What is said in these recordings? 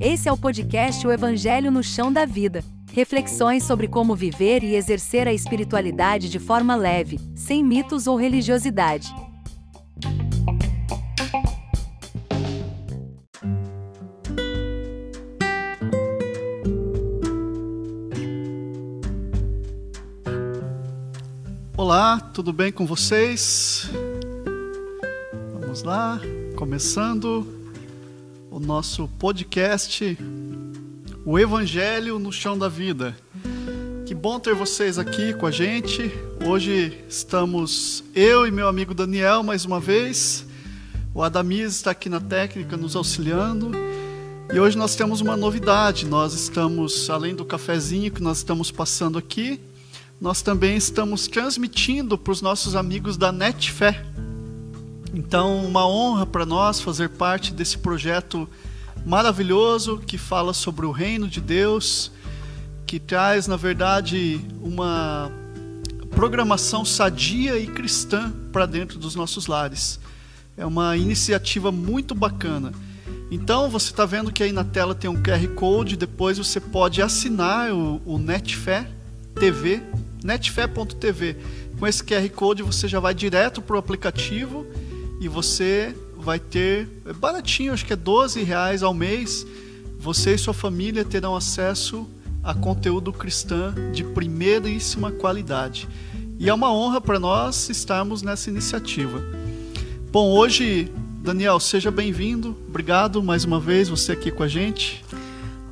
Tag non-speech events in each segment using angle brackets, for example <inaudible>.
Esse é o podcast O Evangelho no Chão da Vida. Reflexões sobre como viver e exercer a espiritualidade de forma leve, sem mitos ou religiosidade. Olá, tudo bem com vocês? Vamos lá, começando o nosso podcast O Evangelho no Chão da Vida. Que bom ter vocês aqui com a gente. Hoje estamos eu e meu amigo Daniel mais uma vez. O Adamiz está aqui na técnica nos auxiliando. E hoje nós temos uma novidade. Nós estamos, além do cafezinho que nós estamos passando aqui, nós também estamos transmitindo para os nossos amigos da Netfé. Então, uma honra para nós fazer parte desse projeto maravilhoso que fala sobre o reino de Deus, que traz, na verdade, uma programação sadia e cristã para dentro dos nossos lares. É uma iniciativa muito bacana. Então, você está vendo que aí na tela tem um QR Code, depois você pode assinar o, o Netfé TV, netfé.tv. Com esse QR Code você já vai direto para o aplicativo e você vai ter, é baratinho, acho que é 12 reais ao mês, você e sua família terão acesso a conteúdo cristão de primeiríssima qualidade. E é uma honra para nós estarmos nessa iniciativa. Bom, hoje, Daniel, seja bem-vindo. Obrigado mais uma vez você aqui com a gente.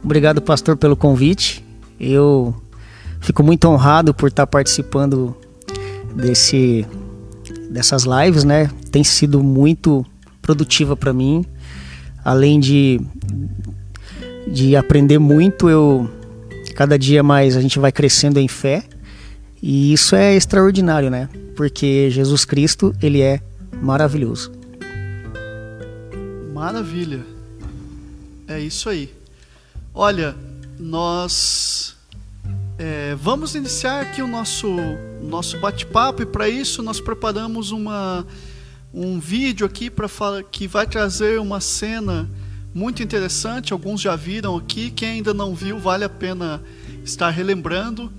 Obrigado, pastor, pelo convite. Eu fico muito honrado por estar participando desse dessas lives, né? Tem sido muito produtiva para mim. Além de de aprender muito, eu cada dia mais a gente vai crescendo em fé. E isso é extraordinário, né? Porque Jesus Cristo, ele é maravilhoso. Maravilha. É isso aí. Olha, nós é, vamos iniciar aqui o nosso, nosso bate-papo e para isso nós preparamos uma, um vídeo aqui para que vai trazer uma cena muito interessante. Alguns já viram aqui, quem ainda não viu vale a pena estar relembrando.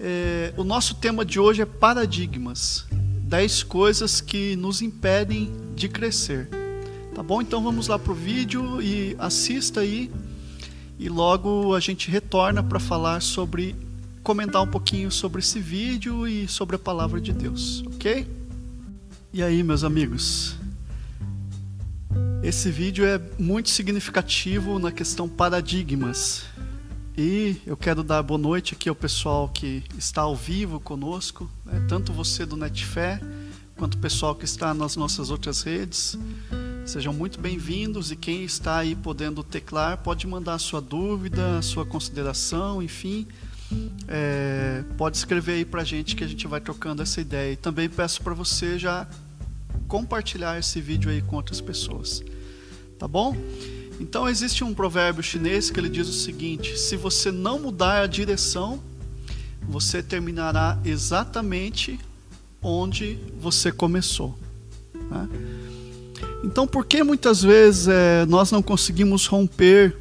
É, o nosso tema de hoje é paradigmas, 10 coisas que nos impedem de crescer. Tá bom? Então vamos lá pro vídeo e assista aí e logo a gente retorna para falar sobre comentar um pouquinho sobre esse vídeo e sobre a palavra de Deus, ok? E aí, meus amigos? Esse vídeo é muito significativo na questão paradigmas. E eu quero dar boa noite aqui ao pessoal que está ao vivo conosco, né? tanto você do Netfé, quanto o pessoal que está nas nossas outras redes. Sejam muito bem-vindos e quem está aí podendo teclar pode mandar sua dúvida, sua consideração, enfim é, pode escrever aí pra gente que a gente vai trocando essa ideia. E também peço para você já compartilhar esse vídeo aí com outras pessoas. Tá bom? Então existe um provérbio chinês que ele diz o seguinte: se você não mudar a direção, você terminará exatamente onde você começou. Né? Então, por que muitas vezes é, nós não conseguimos romper,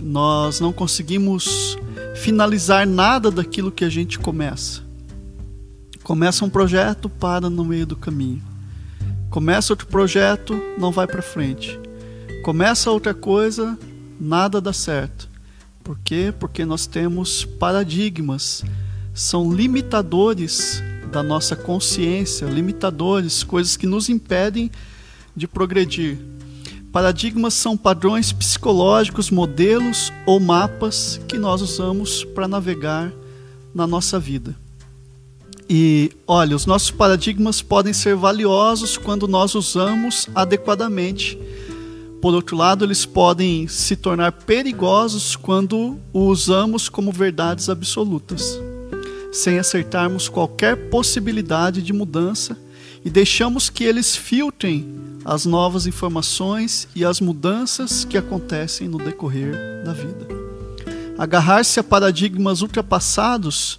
nós não conseguimos finalizar nada daquilo que a gente começa. Começa um projeto, para no meio do caminho. Começa outro projeto, não vai para frente. Começa outra coisa, nada dá certo. Por quê? Porque nós temos paradigmas, são limitadores da nossa consciência, limitadores, coisas que nos impedem de progredir. Paradigmas são padrões psicológicos, modelos ou mapas que nós usamos para navegar na nossa vida. E olha, os nossos paradigmas podem ser valiosos quando nós usamos adequadamente. Por outro lado, eles podem se tornar perigosos quando o usamos como verdades absolutas, sem acertarmos qualquer possibilidade de mudança e deixamos que eles filtrem as novas informações e as mudanças que acontecem no decorrer da vida. Agarrar-se a paradigmas ultrapassados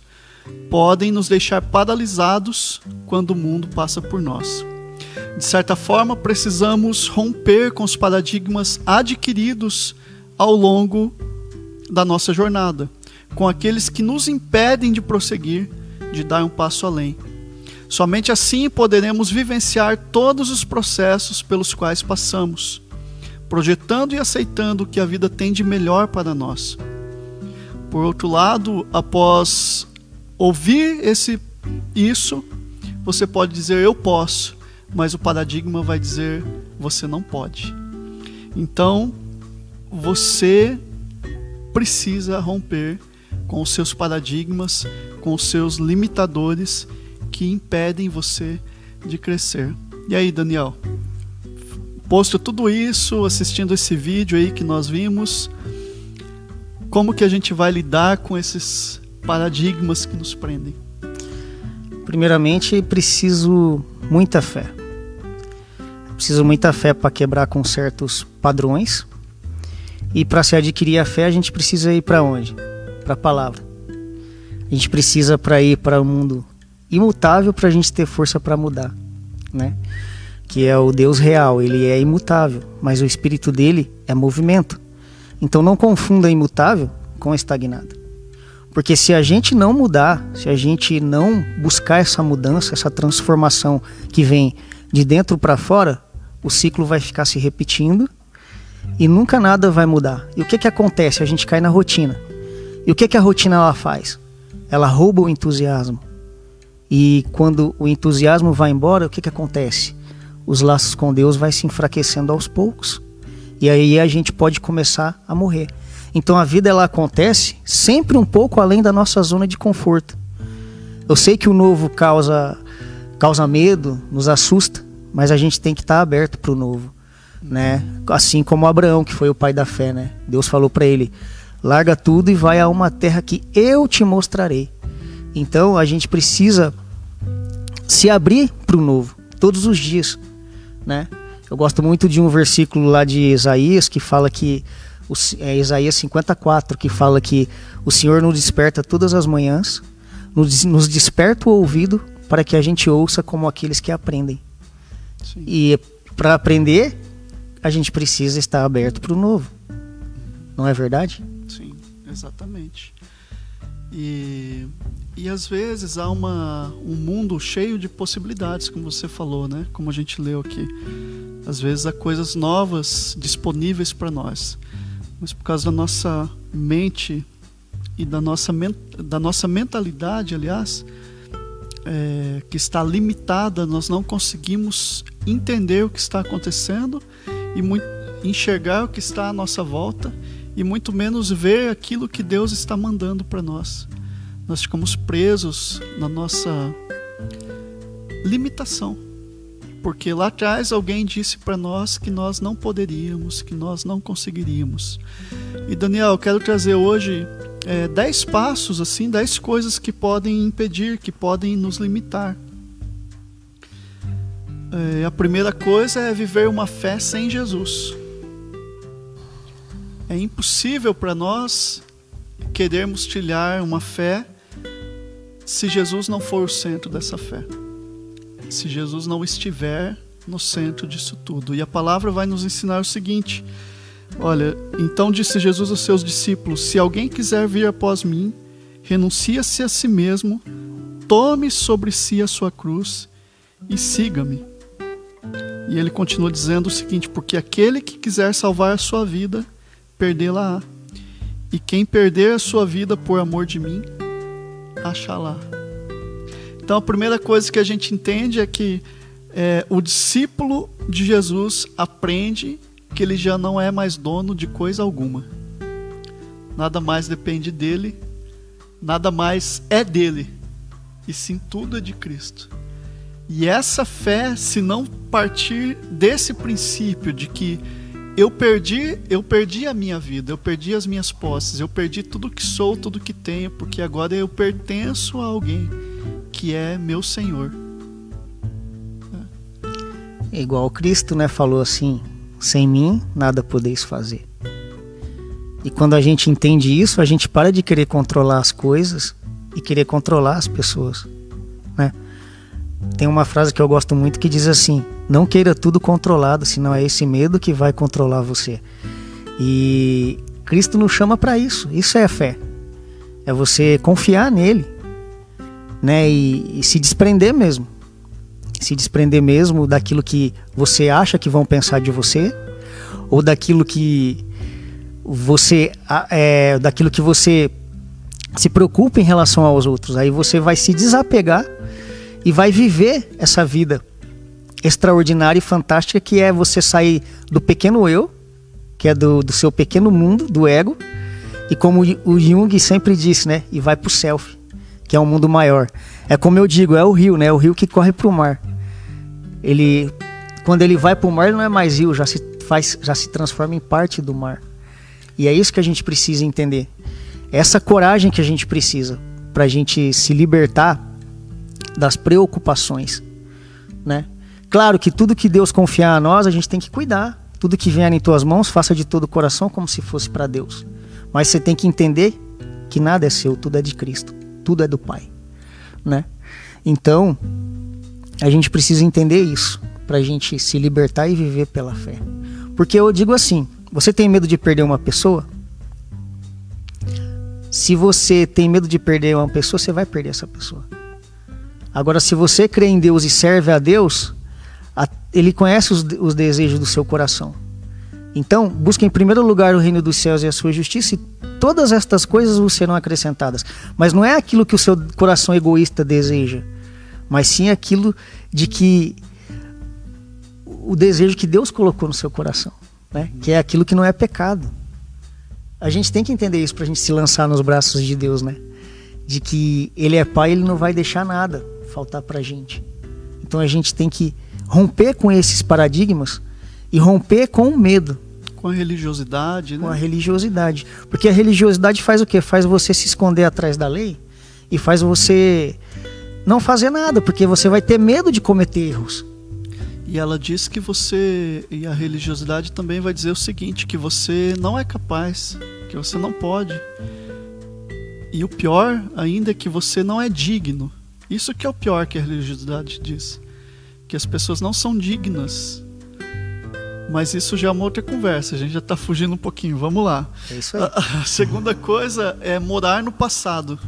podem nos deixar paralisados quando o mundo passa por nós. De certa forma, precisamos romper com os paradigmas adquiridos ao longo da nossa jornada, com aqueles que nos impedem de prosseguir, de dar um passo além. Somente assim poderemos vivenciar todos os processos pelos quais passamos, projetando e aceitando o que a vida tem de melhor para nós. Por outro lado, após ouvir esse isso, você pode dizer eu posso, mas o paradigma vai dizer você não pode. Então, você precisa romper com os seus paradigmas, com os seus limitadores que impedem você de crescer. E aí, Daniel? Posto tudo isso, assistindo esse vídeo aí que nós vimos, como que a gente vai lidar com esses paradigmas que nos prendem? Primeiramente, preciso muita fé. Preciso muita fé para quebrar com certos padrões. E para se adquirir a fé, a gente precisa ir para onde? Para a palavra. A gente precisa para ir para o mundo imutável para a gente ter força para mudar, né? Que é o Deus real, ele é imutável, mas o espírito dele é movimento. Então não confunda imutável com estagnado. Porque se a gente não mudar, se a gente não buscar essa mudança, essa transformação que vem de dentro para fora, o ciclo vai ficar se repetindo e nunca nada vai mudar. E o que que acontece? A gente cai na rotina. E o que que a rotina ela faz? Ela rouba o entusiasmo. E quando o entusiasmo vai embora, o que que acontece? Os laços com Deus vai se enfraquecendo aos poucos. E aí a gente pode começar a morrer. Então a vida ela acontece sempre um pouco além da nossa zona de conforto. Eu sei que o novo causa causa medo, nos assusta, mas a gente tem que estar aberto para o novo, né? Assim como Abraão, que foi o pai da fé, né? Deus falou para ele: "Larga tudo e vai a uma terra que eu te mostrarei". Então a gente precisa se abrir para o novo todos os dias, né? Eu gosto muito de um versículo lá de Isaías que fala que é Isaías 54, que fala que o Senhor nos desperta todas as manhãs, nos, nos desperta o ouvido para que a gente ouça como aqueles que aprendem. Sim. E para aprender, a gente precisa estar aberto para o novo. Não é verdade? Sim, exatamente. E, e às vezes há uma, um mundo cheio de possibilidades, como você falou, né? Como a gente leu aqui. Às vezes há coisas novas disponíveis para nós mas por causa da nossa mente e da nossa, da nossa mentalidade, aliás, é, que está limitada, nós não conseguimos entender o que está acontecendo e muito, enxergar o que está à nossa volta e muito menos ver aquilo que Deus está mandando para nós. Nós ficamos presos na nossa limitação porque lá atrás alguém disse para nós que nós não poderíamos, que nós não conseguiríamos. E Daniel, eu quero trazer hoje é, dez passos, assim, dez coisas que podem impedir, que podem nos limitar. É, a primeira coisa é viver uma fé sem Jesus. É impossível para nós querermos trilhar uma fé se Jesus não for o centro dessa fé se Jesus não estiver no centro disso tudo. E a palavra vai nos ensinar o seguinte: Olha, então disse Jesus aos seus discípulos: Se alguém quiser vir após mim, renuncie-se a si mesmo, tome sobre si a sua cruz e siga-me. E ele continua dizendo o seguinte: Porque aquele que quiser salvar a sua vida, perdê-la-á. E quem perder a sua vida por amor de mim, achá-la. Então a primeira coisa que a gente entende é que é, o discípulo de Jesus aprende que ele já não é mais dono de coisa alguma. Nada mais depende dele, nada mais é dele, e sim tudo é de Cristo. E essa fé, se não partir desse princípio de que eu perdi, eu perdi a minha vida, eu perdi as minhas posses, eu perdi tudo que sou, tudo que tenho, porque agora eu pertenço a alguém que é meu Senhor. É igual Cristo, né, falou assim: sem mim nada podeis fazer. E quando a gente entende isso, a gente para de querer controlar as coisas e querer controlar as pessoas? Tem uma frase que eu gosto muito que diz assim: Não queira tudo controlado, senão é esse medo que vai controlar você. E Cristo nos chama para isso. Isso é a fé. É você confiar nele, né? E, e se desprender mesmo. Se desprender mesmo daquilo que você acha que vão pensar de você, ou daquilo que você é, daquilo que você se preocupa em relação aos outros. Aí você vai se desapegar e vai viver essa vida extraordinária e fantástica que é você sair do pequeno eu, que é do, do seu pequeno mundo, do ego, e como o Jung sempre disse, né? E vai pro self, que é um mundo maior. É como eu digo, é o rio, né? O rio que corre pro mar. Ele, quando ele vai pro mar, ele não é mais rio, já se faz, já se transforma em parte do mar. E é isso que a gente precisa entender. Essa coragem que a gente precisa para a gente se libertar das preocupações, né? Claro que tudo que Deus confiar a nós, a gente tem que cuidar. Tudo que vier em tuas mãos, faça de todo o coração como se fosse para Deus. Mas você tem que entender que nada é seu, tudo é de Cristo, tudo é do Pai, né? Então, a gente precisa entender isso para a gente se libertar e viver pela fé. Porque eu digo assim: você tem medo de perder uma pessoa? Se você tem medo de perder uma pessoa, você vai perder essa pessoa. Agora, se você crê em Deus e serve a Deus, Ele conhece os, os desejos do seu coração. Então, busque em primeiro lugar o reino dos céus e a sua justiça, e todas estas coisas vos serão acrescentadas. Mas não é aquilo que o seu coração egoísta deseja, mas sim aquilo de que o desejo que Deus colocou no seu coração, né? Que é aquilo que não é pecado. A gente tem que entender isso para a gente se lançar nos braços de Deus, né? De que Ele é Pai, Ele não vai deixar nada faltar para a gente. Então a gente tem que romper com esses paradigmas e romper com o medo. Com a religiosidade, né? Com a religiosidade. Porque a religiosidade faz o quê? Faz você se esconder atrás da lei e faz você não fazer nada, porque você vai ter medo de cometer erros. E ela diz que você, e a religiosidade também vai dizer o seguinte: que você não é capaz, que você não pode. E o pior ainda é que você não é digno. Isso que é o pior que a religiosidade diz. Que as pessoas não são dignas. Mas isso já é uma outra conversa, a gente já está fugindo um pouquinho. Vamos lá. É isso aí. A, a segunda coisa é morar no passado.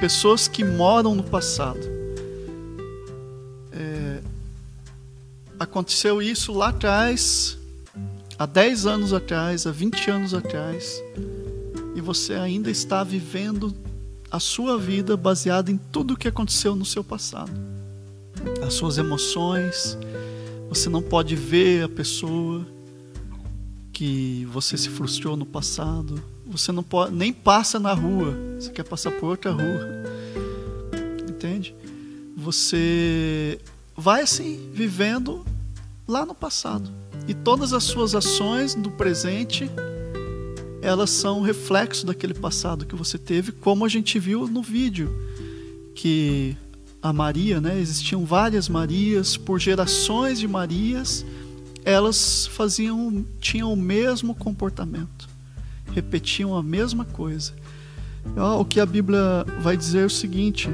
Pessoas que moram no passado. É, aconteceu isso lá atrás, há 10 anos atrás, há 20 anos atrás, e você ainda está vivendo a sua vida baseada em tudo o que aconteceu no seu passado. As suas emoções, você não pode ver a pessoa que você se frustrou no passado. Você não pode nem passa na rua. Você quer passar por outra rua. Entende? Você vai assim vivendo lá no passado. E todas as suas ações do presente elas são reflexo daquele passado que você teve, como a gente viu no vídeo que a Maria, né, existiam várias Marias por gerações de Marias, elas faziam tinham o mesmo comportamento, repetiam a mesma coisa. O que a Bíblia vai dizer é o seguinte: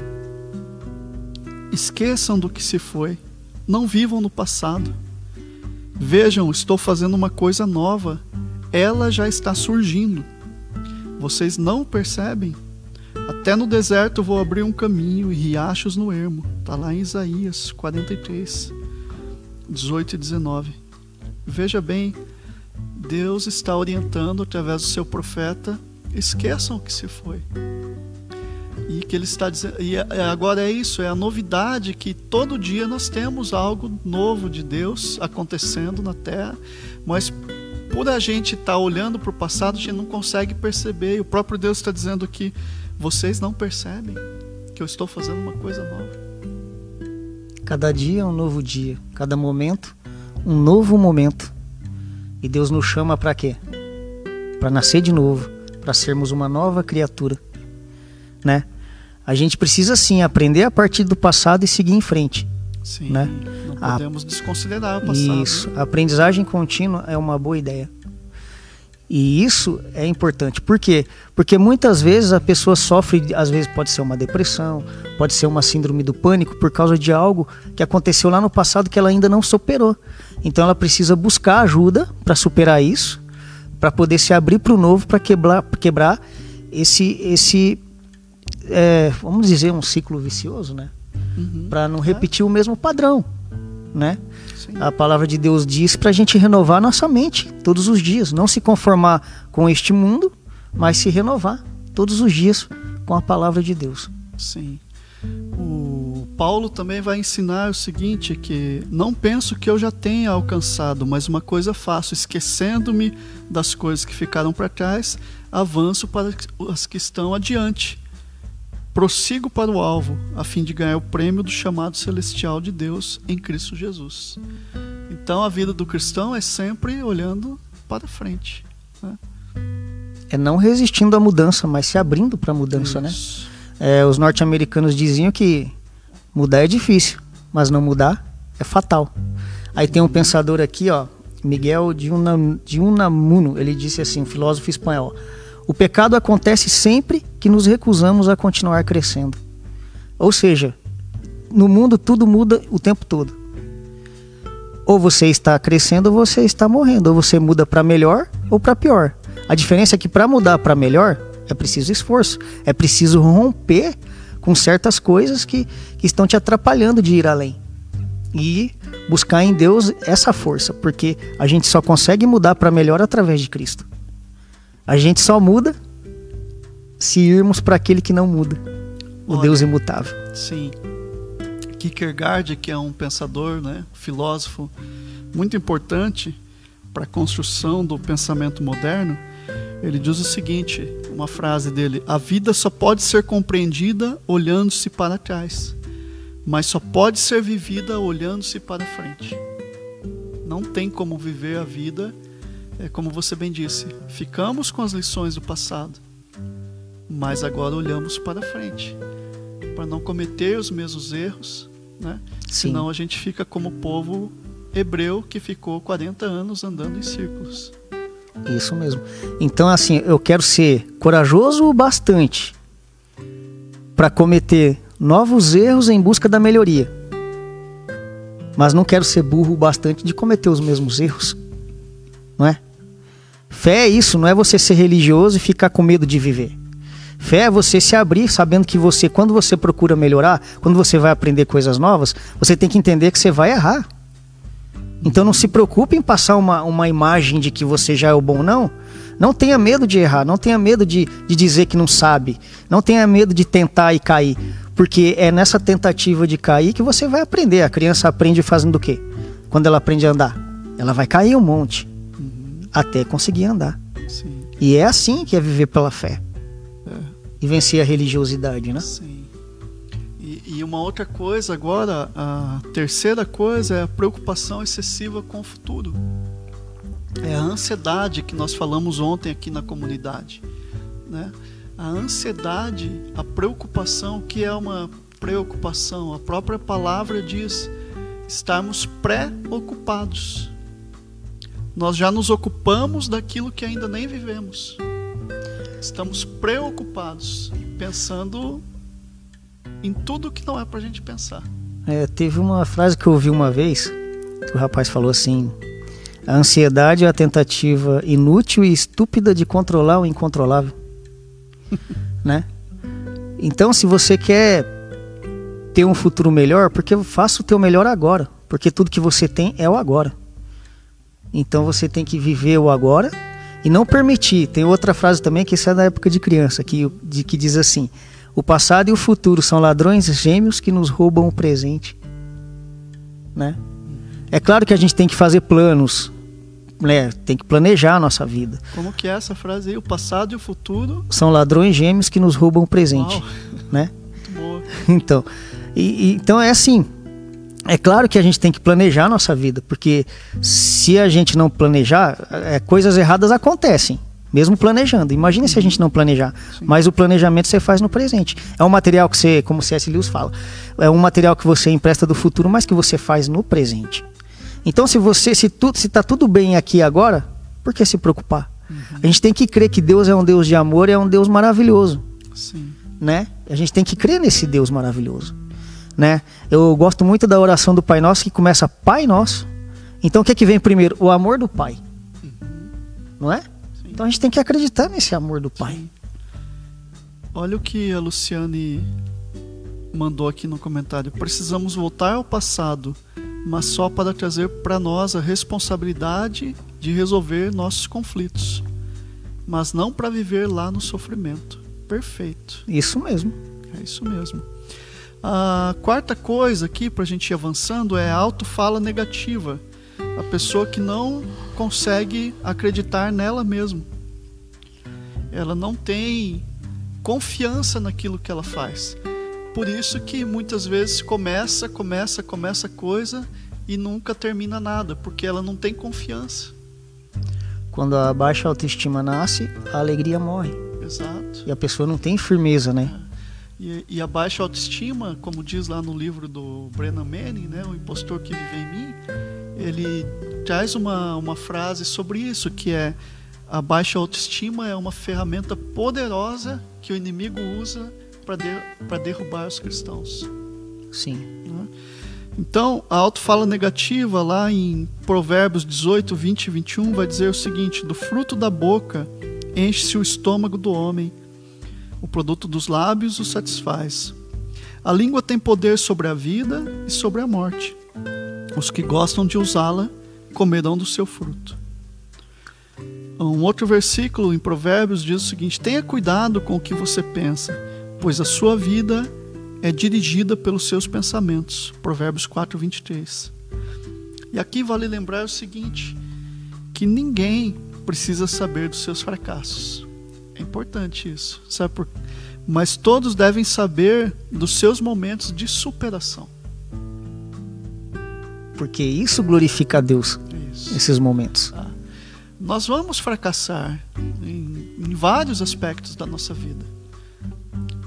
esqueçam do que se foi, não vivam no passado. Vejam, estou fazendo uma coisa nova ela já está surgindo. Vocês não percebem? Até no deserto vou abrir um caminho e riachos no ermo. Está lá em Isaías 43, 18 e 19. Veja bem, Deus está orientando através do seu profeta: esqueçam o que se foi. E que ele está dizendo, e é, agora é isso, é a novidade que todo dia nós temos algo novo de Deus acontecendo na terra, mas por a gente estar tá olhando para o passado, a gente não consegue perceber. E o próprio Deus está dizendo que vocês não percebem que eu estou fazendo uma coisa nova. Cada dia é um novo dia, cada momento um novo momento. E Deus nos chama para quê? Para nascer de novo, para sermos uma nova criatura, né? A gente precisa sim aprender a partir do passado e seguir em frente. Sim, né? Não podemos a... desconsiderar o passado. Isso, a aprendizagem contínua é uma boa ideia. E isso é importante. Por quê? Porque muitas vezes a pessoa sofre, às vezes pode ser uma depressão, pode ser uma síndrome do pânico por causa de algo que aconteceu lá no passado que ela ainda não superou. Então ela precisa buscar ajuda para superar isso, para poder se abrir para o novo, para quebrar, quebrar esse, esse é, vamos dizer, um ciclo vicioso, né? Uhum. Para não repetir o mesmo padrão, né? A palavra de Deus diz para a gente renovar nossa mente todos os dias, não se conformar com este mundo, mas se renovar todos os dias com a palavra de Deus. Sim. O Paulo também vai ensinar o seguinte, que não penso que eu já tenha alcançado, mas uma coisa faço, esquecendo-me das coisas que ficaram para trás, avanço para as que estão adiante prossigo para o alvo, a fim de ganhar o prêmio do chamado celestial de Deus em Cristo Jesus. Então a vida do cristão é sempre olhando para frente. Né? É não resistindo à mudança, mas se abrindo para a mudança, né? Isso. né? É, os norte-americanos diziam que mudar é difícil, mas não mudar é fatal. Aí tem um pensador aqui, ó, Miguel de, de Unamuno, ele disse assim, um filósofo espanhol. O pecado acontece sempre que nos recusamos a continuar crescendo. Ou seja, no mundo tudo muda o tempo todo. Ou você está crescendo ou você está morrendo. Ou você muda para melhor ou para pior. A diferença é que para mudar para melhor é preciso esforço. É preciso romper com certas coisas que, que estão te atrapalhando de ir além. E buscar em Deus essa força, porque a gente só consegue mudar para melhor através de Cristo. A gente só muda se irmos para aquele que não muda, o Olha, Deus imutável. Sim. Kierkegaard, que é um pensador, né, filósofo muito importante para a construção do pensamento moderno, ele diz o seguinte, uma frase dele: "A vida só pode ser compreendida olhando-se para trás, mas só pode ser vivida olhando-se para frente." Não tem como viver a vida é como você bem disse, ficamos com as lições do passado, mas agora olhamos para frente, para não cometer os mesmos erros, né? Sim. Senão a gente fica como o povo hebreu que ficou 40 anos andando em círculos. Isso mesmo. Então, assim, eu quero ser corajoso o bastante para cometer novos erros em busca da melhoria. Mas não quero ser burro o bastante de cometer os mesmos erros. Não é? Fé é isso, não é você ser religioso e ficar com medo de viver. Fé é você se abrir sabendo que você, quando você procura melhorar, quando você vai aprender coisas novas, você tem que entender que você vai errar. Então não se preocupe em passar uma, uma imagem de que você já é o bom, não. Não tenha medo de errar, não tenha medo de, de dizer que não sabe, não tenha medo de tentar e cair, porque é nessa tentativa de cair que você vai aprender. A criança aprende fazendo o quê? Quando ela aprende a andar, ela vai cair um monte até conseguir andar. Sim. E é assim que é viver pela fé. E vencer a religiosidade, né? Sim. E, e, uma outra coisa agora, a terceira coisa é a preocupação excessiva com o futuro. É a ansiedade que nós falamos ontem aqui na comunidade. Né? A ansiedade, a preocupação, que é uma preocupação, a própria palavra diz estarmos pré-ocupados nós já nos ocupamos daquilo que ainda nem vivemos. Estamos preocupados, pensando em tudo que não é para a gente pensar. É, teve uma frase que eu ouvi uma vez, que o rapaz falou assim: a ansiedade é a tentativa inútil e estúpida de controlar o incontrolável. <laughs> né? Então, se você quer ter um futuro melhor, porque faça o teu melhor agora, porque tudo que você tem é o agora. Então você tem que viver o agora e não permitir. Tem outra frase também que isso é da época de criança, que, de, que diz assim: o passado e o futuro são ladrões gêmeos que nos roubam o presente. Né? É claro que a gente tem que fazer planos, né? tem que planejar a nossa vida. Como que é essa frase aí? O passado e o futuro são ladrões gêmeos que nos roubam o presente, Uau. né? Muito boa. <laughs> Então, e, e, então é assim. É claro que a gente tem que planejar a nossa vida, porque se a gente não planejar, é, coisas erradas acontecem, mesmo planejando. Imagina se a gente não planejar. Sim. Mas o planejamento você faz no presente. É um material que você, como C.S. Lewis fala, é um material que você empresta do futuro, mas que você faz no presente. Então, se você, se tudo, se tá tudo bem aqui agora, por que se preocupar? Uhum. A gente tem que crer que Deus é um Deus de amor e é um Deus maravilhoso. Sim. Né? A gente tem que crer nesse Deus maravilhoso. Né? Eu gosto muito da oração do Pai Nosso que começa Pai Nosso. Então o que é que vem primeiro? O amor do Pai. Uhum. Não é? Sim. Então a gente tem que acreditar nesse amor do Pai. Sim. Olha o que a Luciane mandou aqui no comentário. Precisamos voltar ao passado, mas só para trazer para nós a responsabilidade de resolver nossos conflitos, mas não para viver lá no sofrimento. Perfeito. Isso mesmo. É isso mesmo. A quarta coisa aqui, para a gente ir avançando, é a autofala negativa. A pessoa que não consegue acreditar nela mesma. Ela não tem confiança naquilo que ela faz. Por isso que muitas vezes começa, começa, começa coisa e nunca termina nada, porque ela não tem confiança. Quando a baixa autoestima nasce, a alegria morre. Exato. E a pessoa não tem firmeza, né? E, e, a baixa autoestima, como diz lá no livro do Brennan Manning, né, o impostor que vive em mim, ele traz uma, uma frase sobre isso, que é a baixa autoestima é uma ferramenta poderosa que o inimigo usa para de, derrubar os cristãos. Sim. Né? Então, a autofala negativa, lá em Provérbios 18, 20 e 21, vai dizer o seguinte: Do fruto da boca enche-se o estômago do homem, o produto dos lábios o satisfaz. A língua tem poder sobre a vida e sobre a morte. Os que gostam de usá-la comerão do seu fruto. Um outro versículo em Provérbios diz o seguinte: Tenha cuidado com o que você pensa, pois a sua vida é dirigida pelos seus pensamentos. Provérbios 4, 23. E aqui vale lembrar o seguinte: que ninguém precisa saber dos seus fracassos. Importante isso, sabe por Mas todos devem saber dos seus momentos de superação. Porque isso glorifica a Deus, isso. esses momentos. Ah nós vamos fracassar em, em vários aspectos da nossa vida.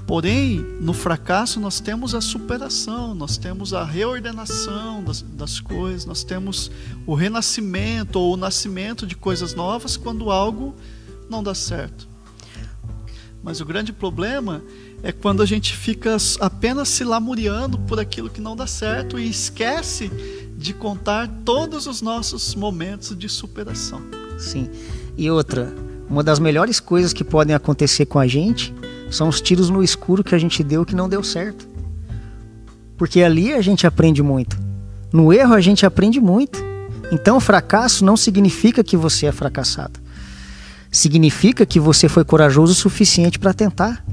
Porém, no fracasso nós temos a superação, nós temos a reordenação das, das, coisas, nós temos o renascimento ou o nascimento de coisas novas quando algo não dá certo. Mas o grande problema é quando a gente fica apenas se lamuriando por aquilo que não dá certo e esquece de contar todos os nossos momentos de superação. Sim. E outra, uma das melhores coisas que podem acontecer com a gente são os tiros no escuro que a gente deu que não deu certo. Porque ali a gente aprende muito. No erro a gente aprende muito. Então, fracasso não significa que você é fracassado. Significa que você foi corajoso o suficiente para tentar.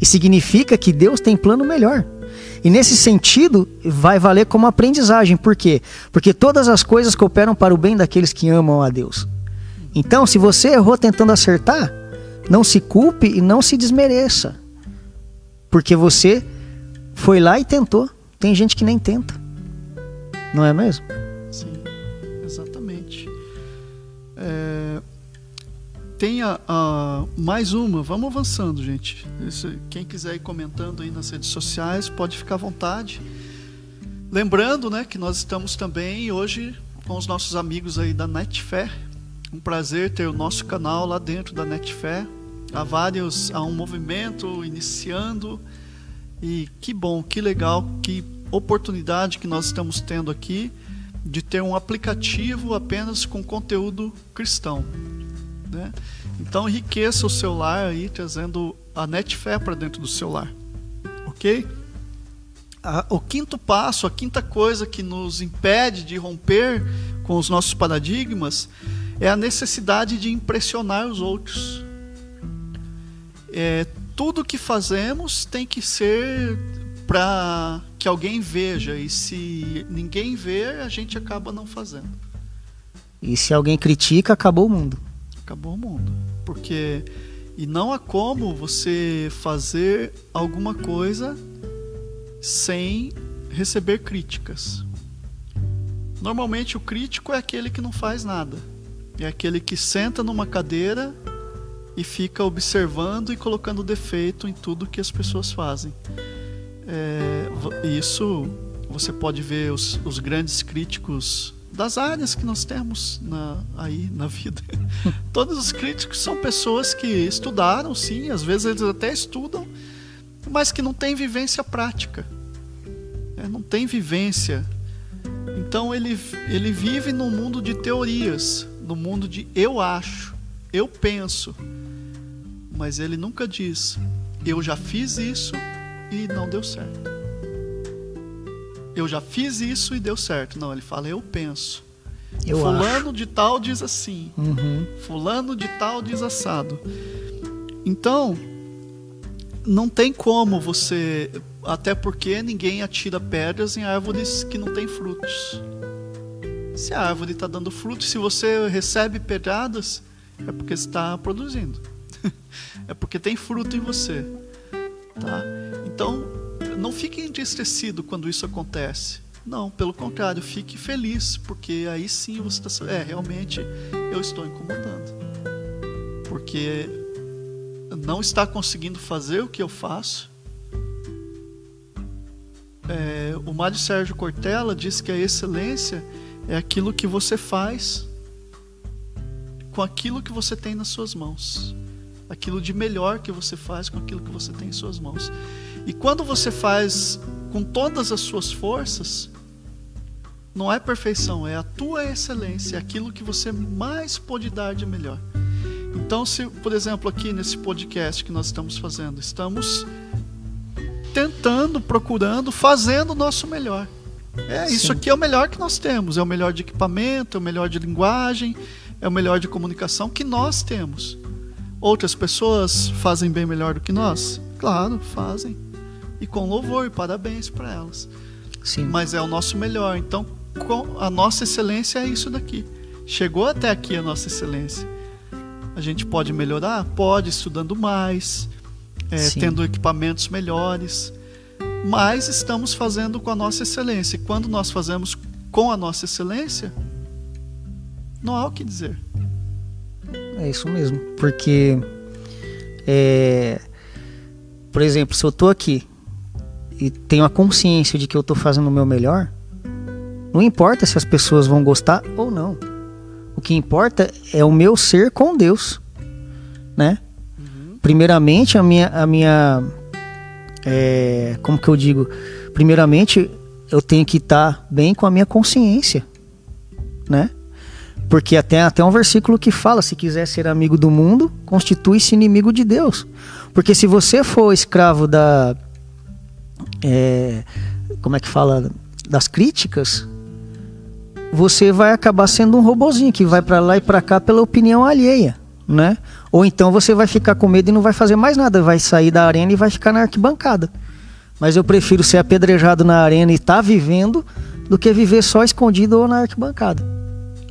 E significa que Deus tem plano melhor. E nesse sentido, vai valer como aprendizagem. Por quê? Porque todas as coisas cooperam para o bem daqueles que amam a Deus. Então, se você errou tentando acertar, não se culpe e não se desmereça. Porque você foi lá e tentou. Tem gente que nem tenta. Não é mesmo? Tem a, a, mais uma. Vamos avançando, gente. Quem quiser ir comentando aí nas redes sociais, pode ficar à vontade. Lembrando né, que nós estamos também hoje com os nossos amigos aí da Netfé um prazer ter o nosso canal lá dentro da Netfé. Há vários, há um movimento iniciando e que bom, que legal, que oportunidade que nós estamos tendo aqui de ter um aplicativo apenas com conteúdo cristão, né? Então enriqueça o celular aí trazendo a Netfé para dentro do celular, ok? o quinto passo, a quinta coisa que nos impede de romper com os nossos paradigmas é a necessidade de impressionar os outros. É, tudo que fazemos tem que ser para que alguém veja, e se ninguém ver, a gente acaba não fazendo. E se alguém critica, acabou o mundo. Acabou o mundo. Porque e não há como você fazer alguma coisa sem receber críticas. Normalmente o crítico é aquele que não faz nada. É aquele que senta numa cadeira e fica observando e colocando defeito em tudo que as pessoas fazem. É, isso você pode ver os, os grandes críticos das áreas que nós temos na, aí na vida. <laughs> Todos os críticos são pessoas que estudaram, sim, às vezes eles até estudam, mas que não têm vivência prática. É, não tem vivência. Então ele, ele vive num mundo de teorias, no mundo de eu acho, eu penso. Mas ele nunca diz, eu já fiz isso e não deu certo eu já fiz isso e deu certo. Não, ele fala, eu penso. Eu Fulano acho. de tal diz assim. Uhum. Fulano de tal diz assado. Então, não tem como você. Até porque ninguém atira pedras em árvores que não têm frutos. Se a árvore está dando frutos, se você recebe pedradas, é porque está produzindo. <laughs> é porque tem fruto em você. Tá? Então, não fique entristecido quando isso acontece. Não, pelo contrário, fique feliz, porque aí sim você está. É, realmente eu estou incomodando. Porque não está conseguindo fazer o que eu faço. É, o Mário Sérgio Cortella diz que a excelência é aquilo que você faz com aquilo que você tem nas suas mãos. Aquilo de melhor que você faz com aquilo que você tem em suas mãos. E quando você faz com todas as suas forças, não é perfeição, é a tua excelência, é aquilo que você mais pode dar de melhor. Então, se, por exemplo, aqui nesse podcast que nós estamos fazendo, estamos tentando, procurando, fazendo o nosso melhor. É, isso aqui é o melhor que nós temos, é o melhor de equipamento, é o melhor de linguagem, é o melhor de comunicação que nós temos. Outras pessoas fazem bem melhor do que nós? Claro, fazem e com louvor e parabéns para elas. Sim. Mas é o nosso melhor. Então, a nossa excelência é isso daqui. Chegou até aqui a nossa excelência. A gente pode melhorar? Pode, estudando mais, é, tendo equipamentos melhores. Mas estamos fazendo com a nossa excelência. E quando nós fazemos com a nossa excelência, não há o que dizer. É isso mesmo. Porque, é, por exemplo, se eu estou aqui e tenho a consciência de que eu estou fazendo o meu melhor, não importa se as pessoas vão gostar ou não. O que importa é o meu ser com Deus, né? Uhum. Primeiramente a minha, a minha, é, como que eu digo? Primeiramente eu tenho que estar tá bem com a minha consciência, né? Porque até, até um versículo que fala: se quiser ser amigo do mundo, constitui-se inimigo de Deus. Porque se você for escravo da, é, como é que fala, das críticas, você vai acabar sendo um robozinho que vai para lá e para cá pela opinião alheia, né? Ou então você vai ficar com medo e não vai fazer mais nada, vai sair da arena e vai ficar na arquibancada. Mas eu prefiro ser apedrejado na arena e estar tá vivendo do que viver só escondido ou na arquibancada.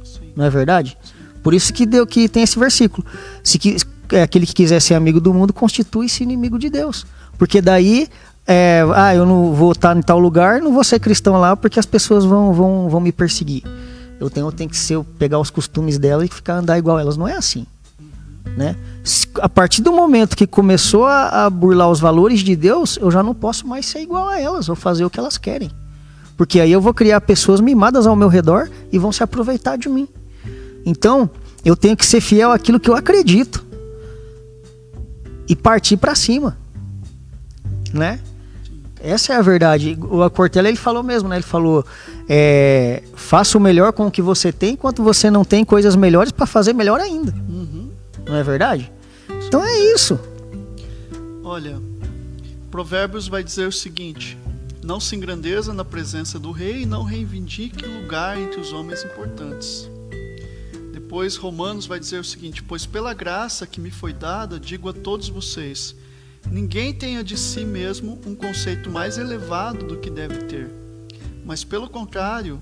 Sim. Não é verdade? Sim. Por isso que deu que tem esse versículo. Se que, é, aquele que quiser ser amigo do mundo constitui-se inimigo de Deus. Porque daí é, ah, eu não vou estar em tal lugar, não vou ser cristão lá porque as pessoas vão, vão, vão me perseguir. Eu tenho, eu tenho que ser, pegar os costumes dela e ficar andar igual elas. Não é assim. Né? A partir do momento que começou a, a burlar os valores de Deus, eu já não posso mais ser igual a elas ou fazer o que elas querem. Porque aí eu vou criar pessoas mimadas ao meu redor e vão se aproveitar de mim. Então, eu tenho que ser fiel àquilo que eu acredito e partir para cima, né? Essa é a verdade. O Cortella ele falou mesmo, né? Ele falou: é, faça o melhor com o que você tem, enquanto você não tem coisas melhores para fazer melhor ainda. Uhum. Não é verdade? Então é isso. Olha, Provérbios vai dizer o seguinte: não se engrandeça na presença do rei e não reivindique lugar entre os homens importantes. Depois, Romanos vai dizer o seguinte: Pois pela graça que me foi dada, digo a todos vocês Ninguém tenha de si mesmo um conceito mais elevado do que deve ter, mas pelo contrário,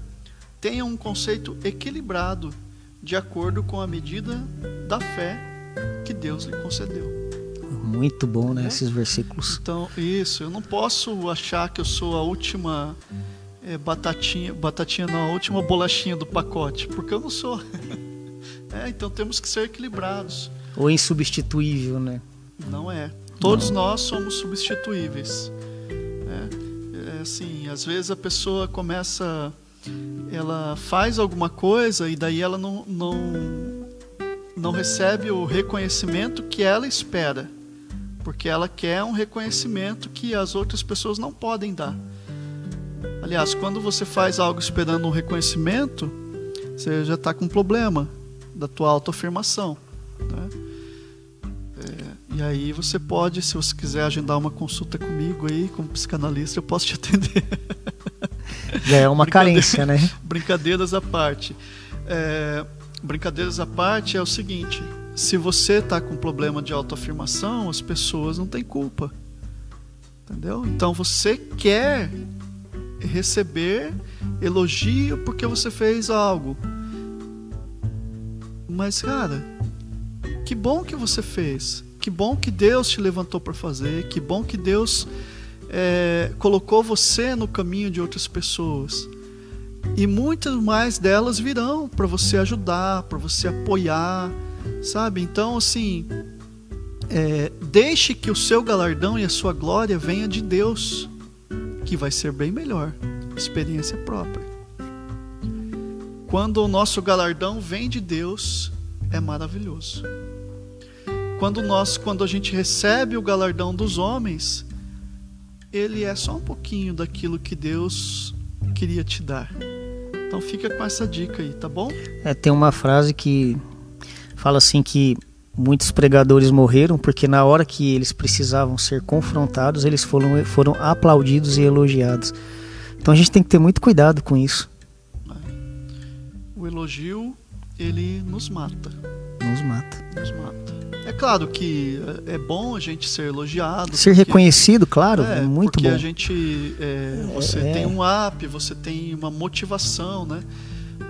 tenha um conceito equilibrado, de acordo com a medida da fé que Deus lhe concedeu. Muito bom, né, é? esses versículos. Então, isso, eu não posso achar que eu sou a última é, batatinha, batatinha não, a última bolachinha do pacote, porque eu não sou. <laughs> é, então temos que ser equilibrados. Ou insubstituível, né? Não é. Todos nós somos substituíveis. É, é assim, às vezes a pessoa começa ela faz alguma coisa e daí ela não, não, não recebe o reconhecimento que ela espera, porque ela quer um reconhecimento que as outras pessoas não podem dar. Aliás, quando você faz algo esperando um reconhecimento, você já está com um problema da tua autoafirmação. Né? E aí você pode, se você quiser agendar uma consulta comigo aí, como psicanalista, eu posso te atender. <laughs> Já é uma carência, né? <laughs> Brincadeiras à parte. É, brincadeiras à parte é o seguinte: se você está com problema de autoafirmação, as pessoas não têm culpa. Entendeu? Então você quer receber elogio porque você fez algo. Mas, cara, que bom que você fez. Que bom que Deus te levantou para fazer. Que bom que Deus é, colocou você no caminho de outras pessoas. E muitas mais delas virão para você ajudar, para você apoiar, sabe? Então, assim, é, deixe que o seu galardão e a sua glória venha de Deus, que vai ser bem melhor. Experiência própria. Quando o nosso galardão vem de Deus, é maravilhoso. Quando nós, quando a gente recebe o galardão dos homens, ele é só um pouquinho daquilo que Deus queria te dar. Então fica com essa dica aí, tá bom? É, tem uma frase que fala assim que muitos pregadores morreram porque na hora que eles precisavam ser confrontados, eles foram, foram aplaudidos e elogiados. Então a gente tem que ter muito cuidado com isso. O elogio, ele nos mata. Nos mata. Nos mata. É claro que é bom a gente ser elogiado. Ser porque, reconhecido, claro, é, é muito porque bom. a gente, é, você é. tem um up, você tem uma motivação, né?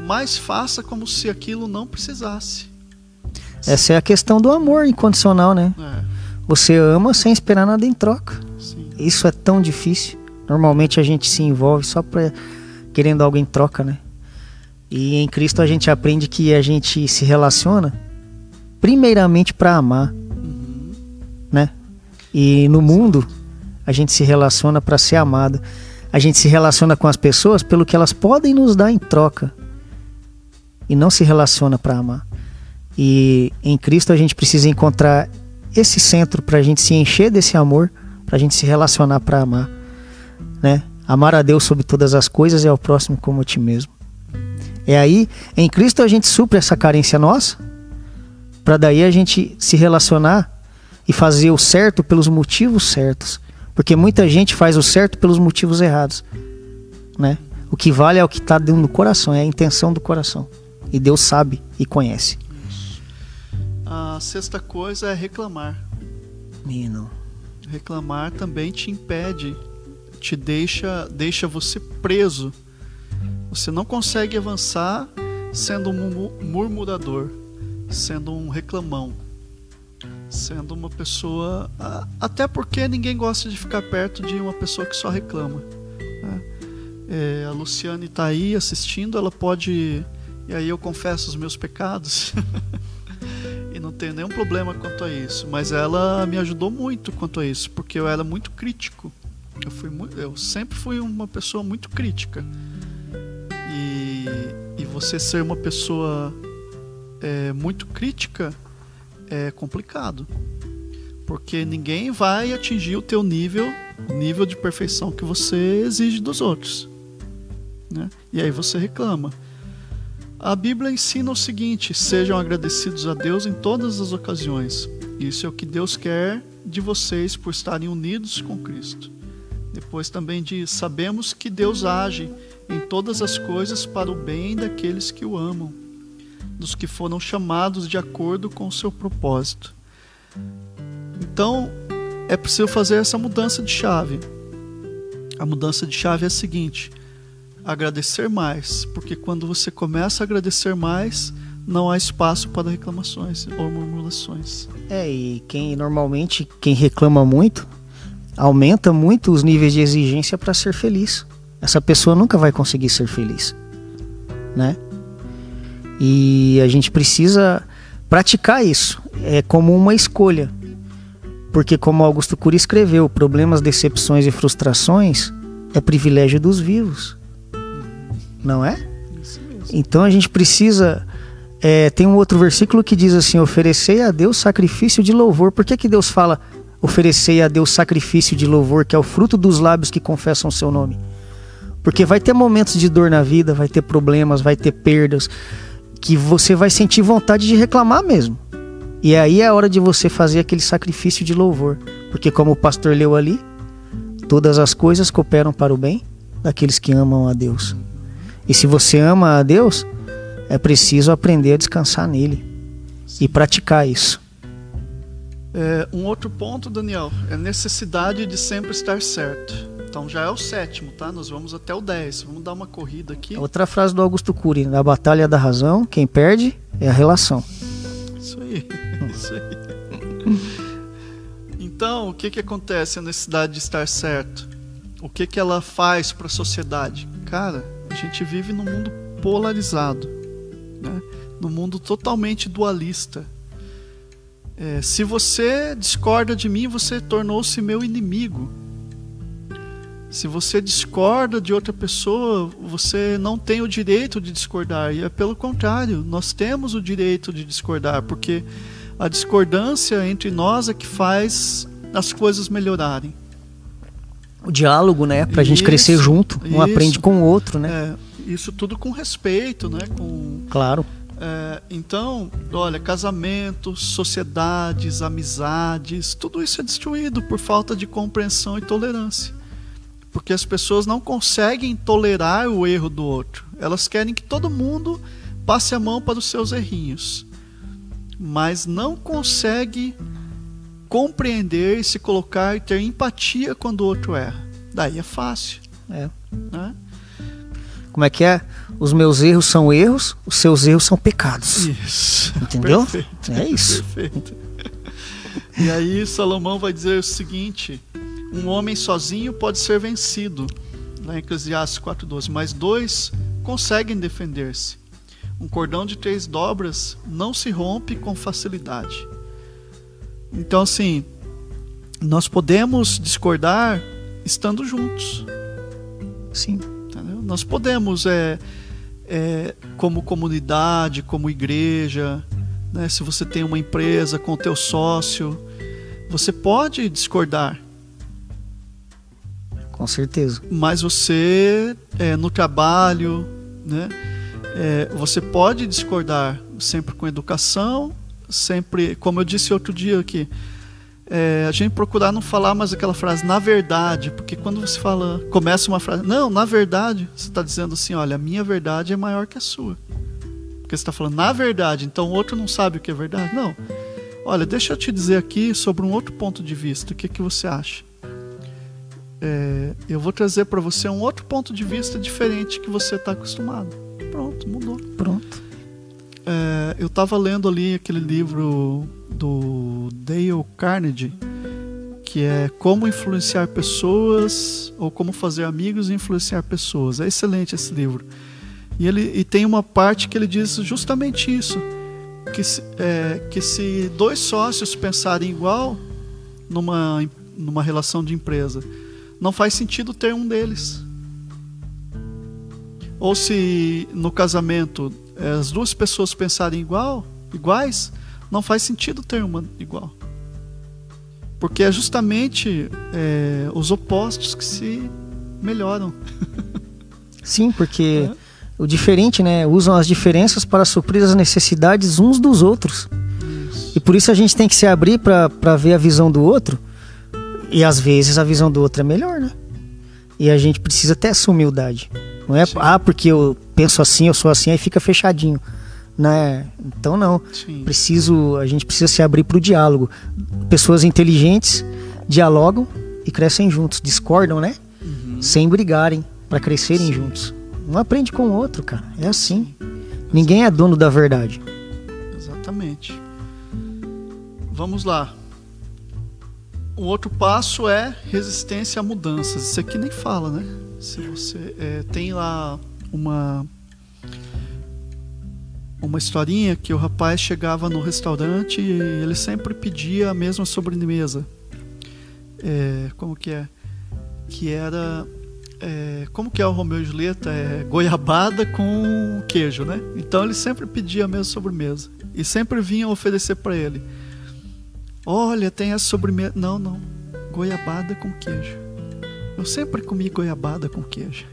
Mas faça como se aquilo não precisasse. Essa é a questão do amor incondicional, né? É. Você ama sem esperar nada em troca. Sim. Isso é tão difícil. Normalmente a gente se envolve só para querendo algo em troca, né? E em Cristo a gente aprende que a gente se relaciona primeiramente para amar, né? E no mundo a gente se relaciona para ser amado. A gente se relaciona com as pessoas pelo que elas podem nos dar em troca e não se relaciona para amar. E em Cristo a gente precisa encontrar esse centro para a gente se encher desse amor, para a gente se relacionar para amar, né? Amar a Deus sobre todas as coisas e ao próximo como a ti mesmo. É aí, em Cristo a gente supre essa carência nossa para daí a gente se relacionar e fazer o certo pelos motivos certos. Porque muita gente faz o certo pelos motivos errados. Né? O que vale é o que está dentro do coração, é a intenção do coração. E Deus sabe e conhece. A sexta coisa é reclamar. Mino. Reclamar também te impede, te deixa, deixa você preso. Você não consegue avançar sendo um murmurador sendo um reclamão, sendo uma pessoa. Até porque ninguém gosta de ficar perto de uma pessoa que só reclama. Né? É, a Luciane está aí assistindo, ela pode. E aí eu confesso os meus pecados. <laughs> e não tenho nenhum problema quanto a isso. Mas ela me ajudou muito quanto a isso, porque eu era muito crítico. Eu, fui, eu sempre fui uma pessoa muito crítica. E, e você ser uma pessoa é, muito crítica é complicado. Porque ninguém vai atingir o teu nível, nível de perfeição que você exige dos outros. Né? E aí você reclama. A Bíblia ensina o seguinte: sejam agradecidos a Deus em todas as ocasiões. Isso é o que Deus quer de vocês por estarem unidos com Cristo. Depois também diz: sabemos que Deus age em todas as coisas para o bem daqueles que o amam dos que foram chamados de acordo com o seu propósito. Então, é preciso fazer essa mudança de chave. A mudança de chave é a seguinte: agradecer mais, porque quando você começa a agradecer mais, não há espaço para reclamações ou murmurações. É, e quem normalmente quem reclama muito aumenta muito os níveis de exigência para ser feliz. Essa pessoa nunca vai conseguir ser feliz, né? E a gente precisa praticar isso. É como uma escolha. Porque, como Augusto Cury escreveu, problemas, decepções e frustrações é privilégio dos vivos. não é? Então a gente precisa. É, tem um outro versículo que diz assim: oferecei a Deus sacrifício de louvor. Por que, que Deus fala oferecei a Deus sacrifício de louvor, que é o fruto dos lábios que confessam o seu nome? Porque vai ter momentos de dor na vida, vai ter problemas, vai ter perdas, que você vai sentir vontade de reclamar mesmo. E aí é a hora de você fazer aquele sacrifício de louvor. Porque, como o pastor leu ali, todas as coisas cooperam para o bem daqueles que amam a Deus. E se você ama a Deus, é preciso aprender a descansar nele e praticar isso. É, um outro ponto, Daniel, é a necessidade de sempre estar certo. Então já é o sétimo, tá? Nós vamos até o 10. Vamos dar uma corrida aqui. Outra frase do Augusto Cury: na batalha da razão, quem perde é a relação. Isso aí, <laughs> isso aí. Então, o que, que acontece a necessidade de estar certo? O que, que ela faz para a sociedade? Cara, a gente vive num mundo polarizado, né? num mundo totalmente dualista. É, se você discorda de mim, você tornou-se meu inimigo. Se você discorda de outra pessoa, você não tem o direito de discordar. E é pelo contrário, nós temos o direito de discordar, porque a discordância entre nós é que faz as coisas melhorarem o diálogo, né? Pra isso, gente crescer junto. Um isso, aprende com o outro, né? É, isso tudo com respeito, né? Com, claro. É, então, olha, casamentos, sociedades, amizades, tudo isso é destruído por falta de compreensão e tolerância. Porque as pessoas não conseguem tolerar o erro do outro. Elas querem que todo mundo passe a mão para os seus errinhos. Mas não consegue compreender e se colocar e ter empatia quando o outro erra. Daí é fácil. É. Né? Como é que é? Os meus erros são erros, os seus erros são pecados. Isso. Entendeu? Perfeito. É isso. Perfeito. E aí Salomão vai dizer o seguinte: um homem sozinho pode ser vencido, lá em Eclesiastes 4:12, mas dois conseguem defender-se. Um cordão de três dobras não se rompe com facilidade. Então, assim, nós podemos discordar estando juntos. Sim. Entendeu? Nós podemos, é, é, como comunidade, como igreja, né, se você tem uma empresa com o teu sócio, você pode discordar. Com certeza. Mas você, é, no trabalho, né, é, você pode discordar sempre com educação sempre, como eu disse outro dia aqui, é, a gente procurar não falar mais aquela frase na verdade, porque quando você fala, começa uma frase, não, na verdade, você está dizendo assim, olha, a minha verdade é maior que a sua. Porque você está falando na verdade, então o outro não sabe o que é verdade. Não. Olha, deixa eu te dizer aqui sobre um outro ponto de vista. O que, que você acha? É, eu vou trazer para você um outro ponto de vista diferente que você está acostumado. Pronto, mudou. Pronto. É, eu estava lendo ali aquele livro do Dale Carnegie, que é Como Influenciar Pessoas ou Como Fazer Amigos e Influenciar Pessoas. É excelente esse livro. E, ele, e tem uma parte que ele diz justamente isso: que se, é, que se dois sócios pensarem igual numa, numa relação de empresa, não faz sentido ter um deles. Ou se no casamento é, as duas pessoas pensarem igual, iguais, não faz sentido ter uma igual. Porque é justamente é, os opostos que se melhoram. <laughs> Sim, porque é. o diferente, né? Usam as diferenças para suprir as necessidades uns dos outros. Isso. E por isso a gente tem que se abrir para ver a visão do outro. E às vezes a visão do outro é melhor, né? E a gente precisa ter essa humildade. Não é, Sim. ah, porque eu penso assim, eu sou assim, aí fica fechadinho. Né? Então não. Sim. Preciso, a gente precisa se abrir para o diálogo. Pessoas inteligentes dialogam e crescem juntos, discordam, né? Uhum. Sem brigarem, para crescerem Sim. juntos. Um aprende com o outro, cara. É assim. Ninguém é dono da verdade. Exatamente. Vamos lá. O outro passo é resistência a mudanças. Isso aqui nem fala, né? Se você é, tem lá uma uma historinha que o rapaz chegava no restaurante e ele sempre pedia a mesma sobremesa. É, como que é? Que era é, como que é o Romeu e Julieta? É goiabada com queijo, né? Então ele sempre pedia a mesma sobremesa. E sempre vinham oferecer para ele. Olha, tem a sobremesa. Não, não. Goiabada com queijo. Eu sempre comi goiabada com queijo.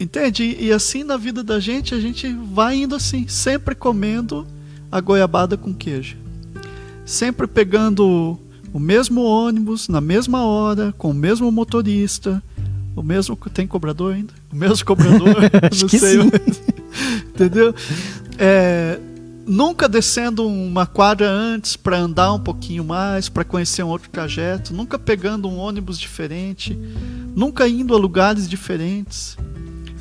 Entende? E assim na vida da gente, a gente vai indo assim, sempre comendo a goiabada com queijo. Sempre pegando o mesmo ônibus, na mesma hora, com o mesmo motorista, o mesmo. Tem cobrador ainda? O mesmo cobrador? <laughs> Não sei. <laughs> Entendeu? É, nunca descendo uma quadra antes para andar um pouquinho mais, para conhecer um outro trajeto, nunca pegando um ônibus diferente, nunca indo a lugares diferentes.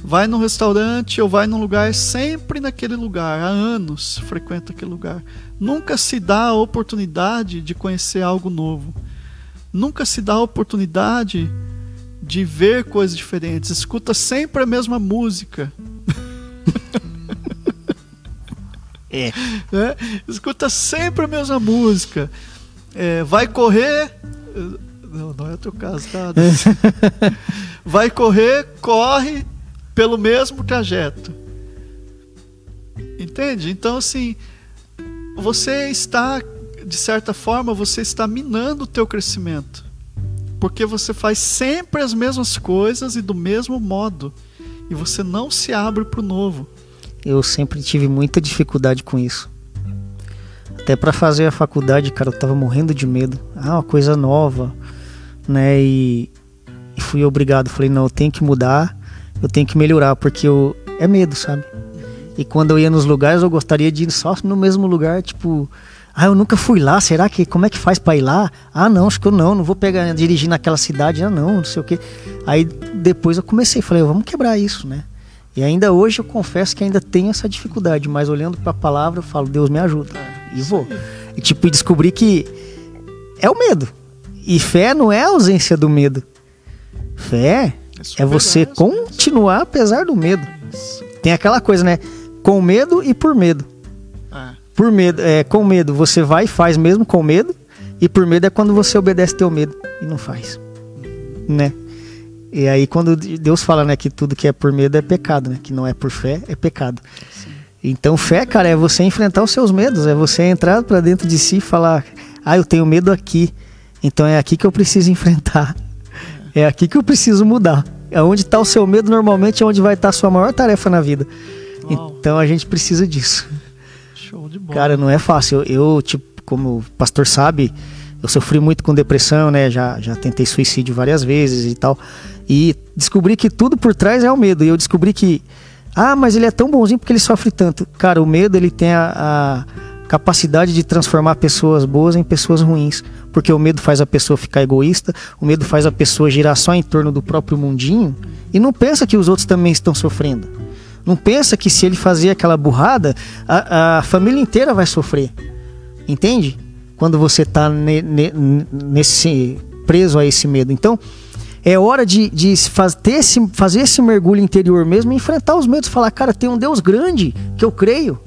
Vai num restaurante ou vai num lugar sempre naquele lugar, há anos frequenta aquele lugar. Nunca se dá a oportunidade de conhecer algo novo. Nunca se dá a oportunidade de ver coisas diferentes. Escuta sempre a mesma música. <laughs> É. é. Escuta sempre a mesma música. É, vai correr. Não, não é o teu caso, tá? <laughs> vai correr, corre pelo mesmo trajeto. Entende? Então, assim, você está, de certa forma, você está minando o teu crescimento. Porque você faz sempre as mesmas coisas e do mesmo modo. E você não se abre para o novo eu sempre tive muita dificuldade com isso. Até para fazer a faculdade, cara, eu tava morrendo de medo. Ah, uma coisa nova, né? E, e fui obrigado. Falei, não, eu tenho que mudar, eu tenho que melhorar, porque eu, é medo, sabe? E quando eu ia nos lugares, eu gostaria de ir só no mesmo lugar, tipo, ah, eu nunca fui lá, será que como é que faz para ir lá? Ah, não, acho que eu não, não vou pegar dirigir naquela cidade, ah, não, não sei o quê. Aí depois eu comecei, falei, vamos quebrar isso, né? E ainda hoje eu confesso que ainda tenho essa dificuldade, mas olhando para a palavra eu falo, Deus me ajuda. E vou. E tipo, descobri que é o medo. E fé não é a ausência do medo. Fé é, é você continuar apesar do medo. Tem aquela coisa, né? Com medo e por medo. É. Por medo, é, com medo você vai e faz mesmo com medo, e por medo é quando você obedece teu medo e não faz. Né? E aí quando Deus fala, né, que tudo que é por medo é pecado, né? Que não é por fé, é pecado. Sim. Então fé, cara, é você enfrentar os seus medos, é você entrar para dentro de si e falar: "Ah, eu tenho medo aqui. Então é aqui que eu preciso enfrentar. É aqui que eu preciso mudar. É onde está o seu medo normalmente é onde vai estar tá a sua maior tarefa na vida. Uau. Então a gente precisa disso. Show de bola. Cara, não é fácil. Eu, eu tipo, como o pastor sabe, eu sofri muito com depressão, né? Já, já tentei suicídio várias vezes e tal. E descobri que tudo por trás é o medo. E eu descobri que, ah, mas ele é tão bonzinho porque ele sofre tanto. Cara, o medo ele tem a, a capacidade de transformar pessoas boas em pessoas ruins. Porque o medo faz a pessoa ficar egoísta, o medo faz a pessoa girar só em torno do próprio mundinho e não pensa que os outros também estão sofrendo. Não pensa que se ele fazer aquela burrada, a, a família inteira vai sofrer. Entende? Quando você está ne, ne, nesse preso a esse medo. Então, é hora de, de faz, esse, fazer esse mergulho interior mesmo, enfrentar os medos, falar, cara, tem um Deus grande que eu creio,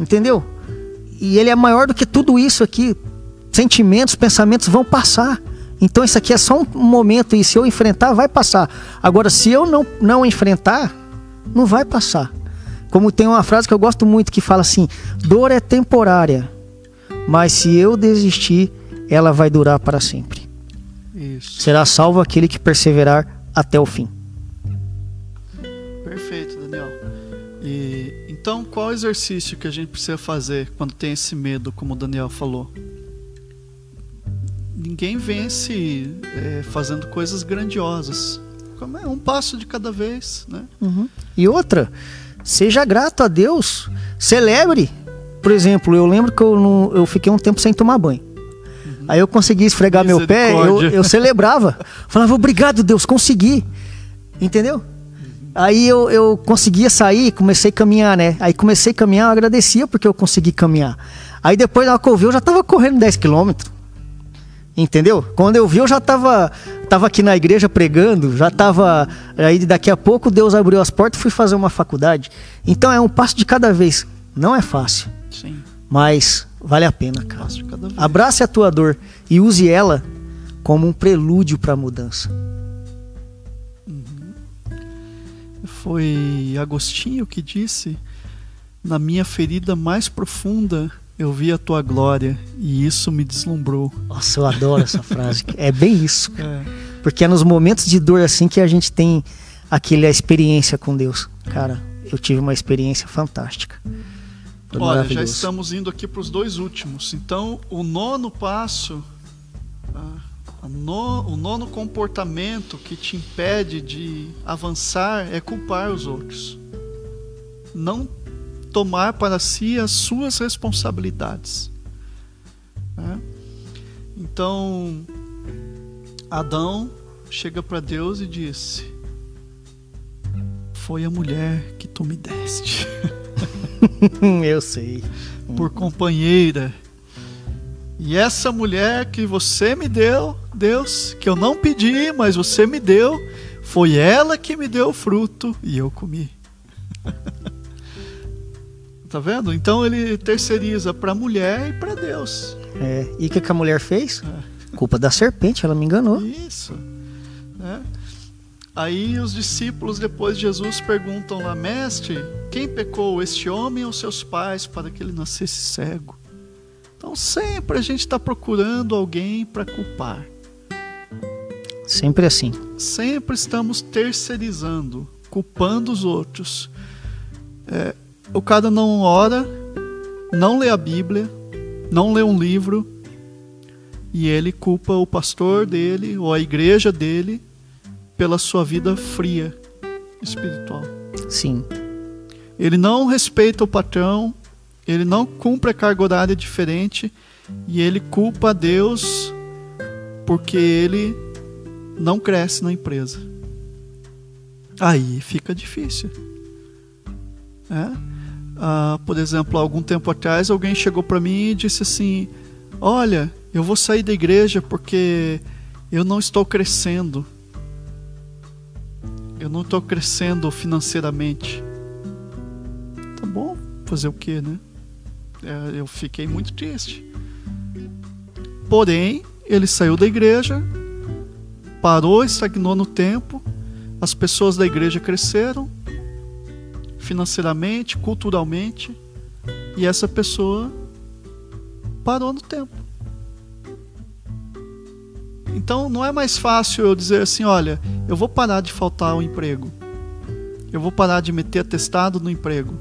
entendeu? E ele é maior do que tudo isso aqui. Sentimentos, pensamentos vão passar. Então isso aqui é só um momento e se eu enfrentar, vai passar. Agora, se eu não, não enfrentar, não vai passar. Como tem uma frase que eu gosto muito que fala assim: dor é temporária, mas se eu desistir, ela vai durar para sempre. Isso. Será salvo aquele que perseverar até o fim. Perfeito, Daniel. E então, qual exercício que a gente precisa fazer quando tem esse medo, como o Daniel falou? Ninguém vence é, fazendo coisas grandiosas. É um passo de cada vez, né? Uhum. E outra, seja grato a Deus, celebre. Por exemplo, eu lembro que eu, não, eu fiquei um tempo sem tomar banho. Aí eu consegui esfregar meu pé, eu, eu celebrava. Falava, obrigado, Deus, consegui. Entendeu? Aí eu, eu conseguia sair, comecei a caminhar, né? Aí comecei a caminhar, eu agradecia porque eu consegui caminhar. Aí depois na eu já tava correndo 10 quilômetros. Entendeu? Quando eu vi, eu já tava, tava aqui na igreja pregando, já tava. Aí daqui a pouco Deus abriu as portas e fui fazer uma faculdade. Então é um passo de cada vez. Não é fácil. Sim. Mas vale a pena, cara. Abrace a tua dor e use ela como um prelúdio para a mudança. Foi Agostinho que disse: Na minha ferida mais profunda eu vi a tua glória e isso me deslumbrou. Nossa, eu adoro essa <laughs> frase. É bem isso. É. Porque é nos momentos de dor assim que a gente tem aquela experiência com Deus. Cara, eu tive uma experiência fantástica. Foi Olha, já estamos indo aqui para os dois últimos. Então, o nono passo, no, o nono comportamento que te impede de avançar é culpar os outros. Não tomar para si as suas responsabilidades. Né? Então, Adão chega para Deus e disse: Foi a mulher que tu me deste. <laughs> <laughs> Eu sei. Por companheira. E essa mulher que você me deu, Deus, que eu não pedi, mas você me deu, foi ela que me deu o fruto e eu comi. <laughs> Tá vendo? Então ele terceiriza para a mulher e para Deus. É, e o que, que a mulher fez? É. Culpa da serpente, ela me enganou. Isso. Aí os discípulos, depois de Jesus, perguntam lá, mestre, quem pecou, este homem ou seus pais, para que ele nascesse cego? Então sempre a gente está procurando alguém para culpar. Sempre assim. Sempre estamos terceirizando, culpando os outros. É, o cara não ora, não lê a Bíblia, não lê um livro, e ele culpa o pastor dele ou a igreja dele pela sua vida fria espiritual. Sim. Ele não respeita o patrão, ele não cumpre a carga horária diferente e ele culpa a Deus porque ele não cresce na empresa. Aí fica difícil. É? Ah, por exemplo, algum tempo atrás, alguém chegou para mim e disse assim: Olha, eu vou sair da igreja porque eu não estou crescendo. Eu não estou crescendo financeiramente. Tá bom, fazer o que, né? É, eu fiquei muito triste. Porém, ele saiu da igreja, parou, estagnou no tempo, as pessoas da igreja cresceram, financeiramente, culturalmente, e essa pessoa parou no tempo. Então não é mais fácil eu dizer assim, olha, eu vou parar de faltar o emprego. Eu vou parar de meter atestado no emprego.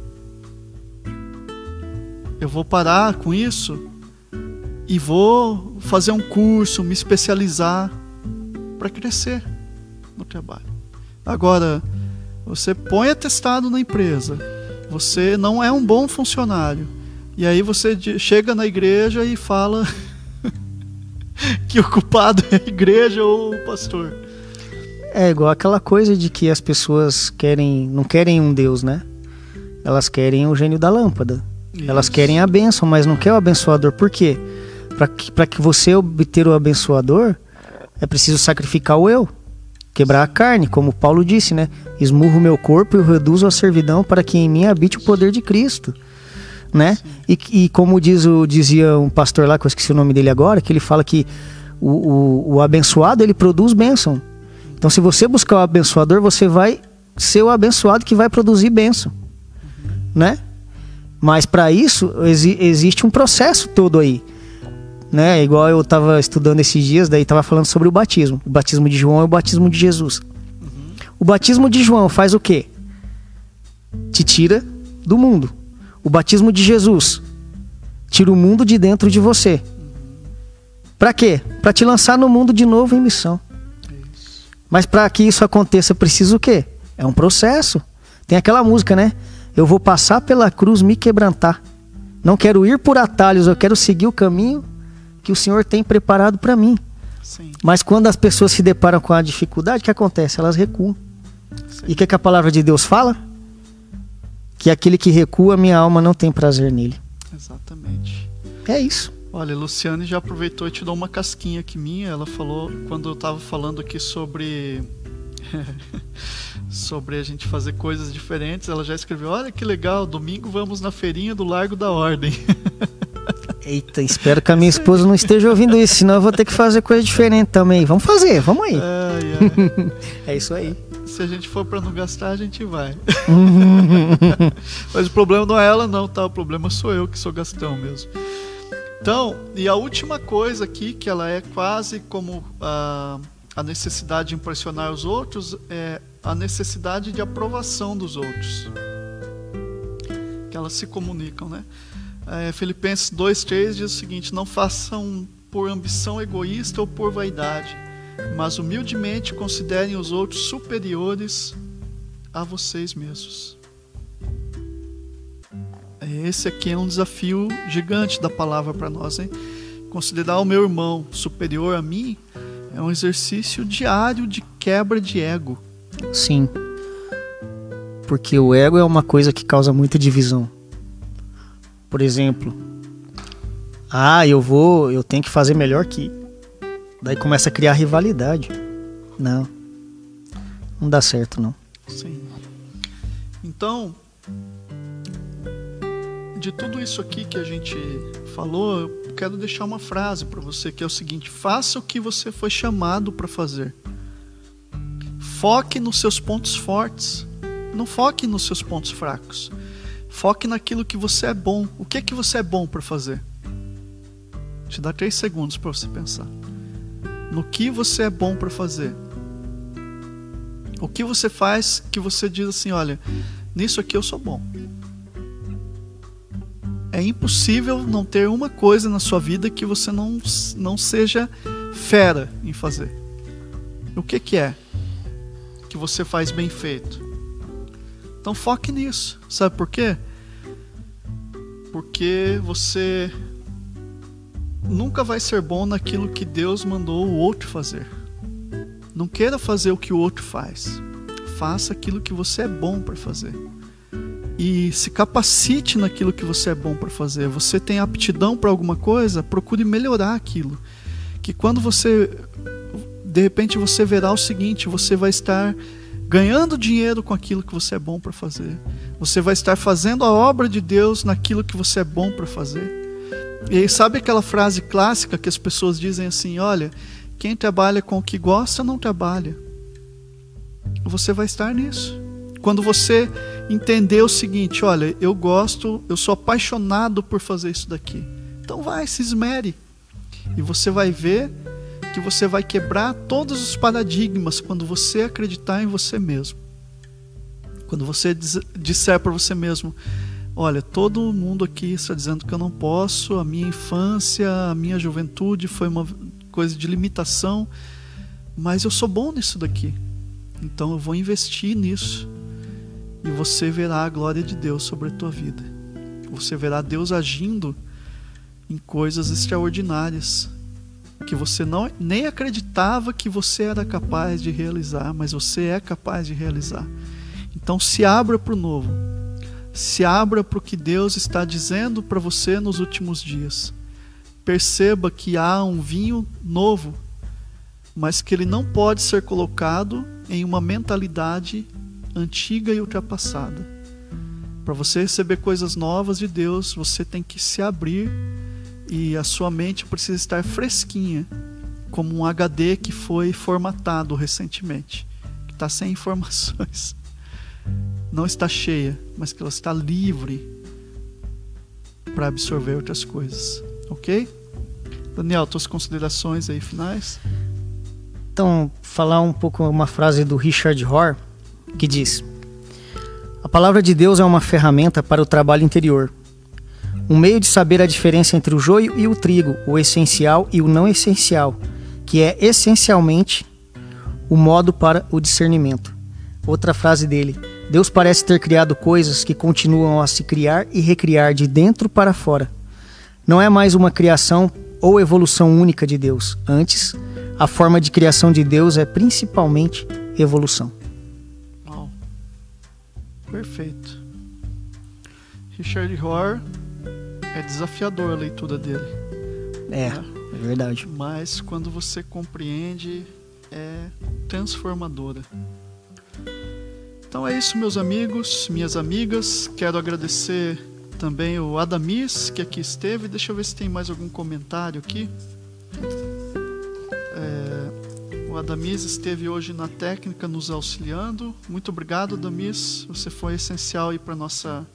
Eu vou parar com isso e vou fazer um curso, me especializar para crescer no trabalho. Agora, você põe atestado na empresa. Você não é um bom funcionário. E aí você chega na igreja e fala <laughs> que o culpado é a igreja ou o pastor. É igual aquela coisa de que as pessoas querem, não querem um Deus, né? Elas querem o gênio da lâmpada. Isso. Elas querem a bênção, mas não quer o abençoador. Por quê? Para que, que você obter o abençoador, é preciso sacrificar o eu quebrar a carne, como Paulo disse, né? Esmurro meu corpo e o reduzo à servidão para que em mim habite o poder de Cristo, né? E, e, como diz o, dizia um pastor lá, que eu esqueci o nome dele agora, que ele fala que o, o, o abençoado ele produz bênção. Então, se você buscar o abençoador, você vai ser o abençoado que vai produzir bênção, né? Mas para isso exi existe um processo todo aí né? Igual eu estava estudando esses dias, daí estava falando sobre o batismo. O batismo de João é o batismo de Jesus. Uhum. O batismo de João faz o quê? Te tira do mundo. O batismo de Jesus tira o mundo de dentro de você. Para quê? Para te lançar no mundo de novo em missão. Mas para que isso aconteça, precisa o quê? É um processo. Tem aquela música, né? Eu vou passar pela cruz, me quebrantar. Não quero ir por atalhos, eu quero seguir o caminho que o Senhor tem preparado para mim. Sim. Mas quando as pessoas se deparam com a dificuldade, o que acontece? Elas recuam. Sim. E o que, que a palavra de Deus fala? Que aquele que recua, minha alma não tem prazer nele. Exatamente. É isso. Olha, Luciane já aproveitou e te deu uma casquinha aqui minha. Ela falou, quando eu estava falando aqui sobre. <laughs> sobre a gente fazer coisas diferentes, ela já escreveu: Olha que legal, domingo vamos na feirinha do Largo da Ordem. <laughs> Eita, espero que a minha esposa não esteja ouvindo isso, senão eu vou ter que fazer coisa diferente também. Vamos fazer, vamos aí. É, é. <laughs> é isso aí. se a gente for para não gastar, a gente vai. Mas o problema não é ela, não, tá? O problema sou eu que sou gastão mesmo. Então, e a última coisa aqui, que ela é quase como a, a necessidade de impressionar os outros, é a necessidade de aprovação dos outros. Que elas se comunicam, né? É, Filipenses 2,3 diz o seguinte: Não façam por ambição egoísta ou por vaidade, mas humildemente considerem os outros superiores a vocês mesmos. Esse aqui é um desafio gigante da palavra para nós, hein? Considerar o meu irmão superior a mim é um exercício diário de quebra de ego. Sim. Porque o ego é uma coisa que causa muita divisão. Por exemplo, ah, eu vou, eu tenho que fazer melhor que. Daí começa a criar rivalidade. Não. Não dá certo, não. Sim. Então, de tudo isso aqui que a gente falou, eu quero deixar uma frase para você que é o seguinte: faça o que você foi chamado para fazer. Foque nos seus pontos fortes. Não foque nos seus pontos fracos. Foque naquilo que você é bom. O que é que você é bom para fazer? Te dá três segundos para você pensar. No que você é bom para fazer? O que você faz que você diz assim, olha, nisso aqui eu sou bom. É impossível não ter uma coisa na sua vida que você não, não seja fera em fazer. O que, que é que você faz bem feito? Então foque nisso. Sabe por quê? Porque você nunca vai ser bom naquilo que Deus mandou o outro fazer. Não queira fazer o que o outro faz. Faça aquilo que você é bom para fazer. E se capacite naquilo que você é bom para fazer. Você tem aptidão para alguma coisa, procure melhorar aquilo. Que quando você de repente você verá o seguinte, você vai estar ganhando dinheiro com aquilo que você é bom para fazer. Você vai estar fazendo a obra de Deus naquilo que você é bom para fazer. E aí, sabe aquela frase clássica que as pessoas dizem assim: olha, quem trabalha com o que gosta não trabalha. Você vai estar nisso. Quando você entender o seguinte: olha, eu gosto, eu sou apaixonado por fazer isso daqui. Então vai, se esmere. E você vai ver que você vai quebrar todos os paradigmas quando você acreditar em você mesmo. Quando você disser para você mesmo: Olha, todo mundo aqui está dizendo que eu não posso, a minha infância, a minha juventude foi uma coisa de limitação, mas eu sou bom nisso daqui. Então eu vou investir nisso. E você verá a glória de Deus sobre a tua vida. Você verá Deus agindo em coisas extraordinárias que você não nem acreditava que você era capaz de realizar, mas você é capaz de realizar. Então se abra para o novo. Se abra para o que Deus está dizendo para você nos últimos dias. Perceba que há um vinho novo, mas que ele não pode ser colocado em uma mentalidade antiga e ultrapassada. Para você receber coisas novas de Deus, você tem que se abrir e a sua mente precisa estar fresquinha, como um HD que foi formatado recentemente, que está sem <laughs> informações. Não está cheia, mas que ela está livre para absorver outras coisas. Ok? Daniel, tuas considerações aí finais? Então, falar um pouco uma frase do Richard Rohr que diz: A palavra de Deus é uma ferramenta para o trabalho interior um meio de saber a diferença entre o joio e o trigo, o essencial e o não essencial, que é essencialmente o modo para o discernimento. Outra frase dele: Deus parece ter criado coisas que continuam a se criar e recriar de dentro para fora. Não é mais uma criação ou evolução única de Deus. Antes, a forma de criação de Deus é principalmente evolução. Perfeito. Richard Rohr é desafiador a leitura dele. É, né? é verdade. Mas quando você compreende, é transformadora. Então é isso, meus amigos, minhas amigas. Quero agradecer também o Adamis, que aqui esteve. Deixa eu ver se tem mais algum comentário aqui. É, Adamis esteve hoje na técnica nos auxiliando. Muito obrigado, Adamis. Você foi essencial aí para nossa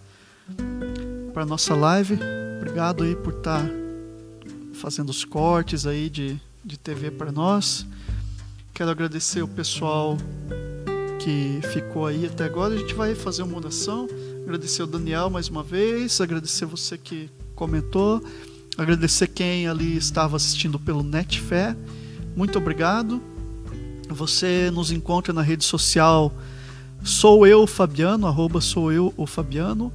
para nossa live. Obrigado aí por estar tá fazendo os cortes aí de, de TV para nós. Quero agradecer o pessoal que ficou aí até agora. A gente vai fazer uma oração. Agradecer o Daniel mais uma vez, agradecer você que comentou, agradecer quem ali estava assistindo pelo Netfé. Muito obrigado. Você nos encontra na rede social Sou eu Fabiano, arroba sou eu o Fabiano,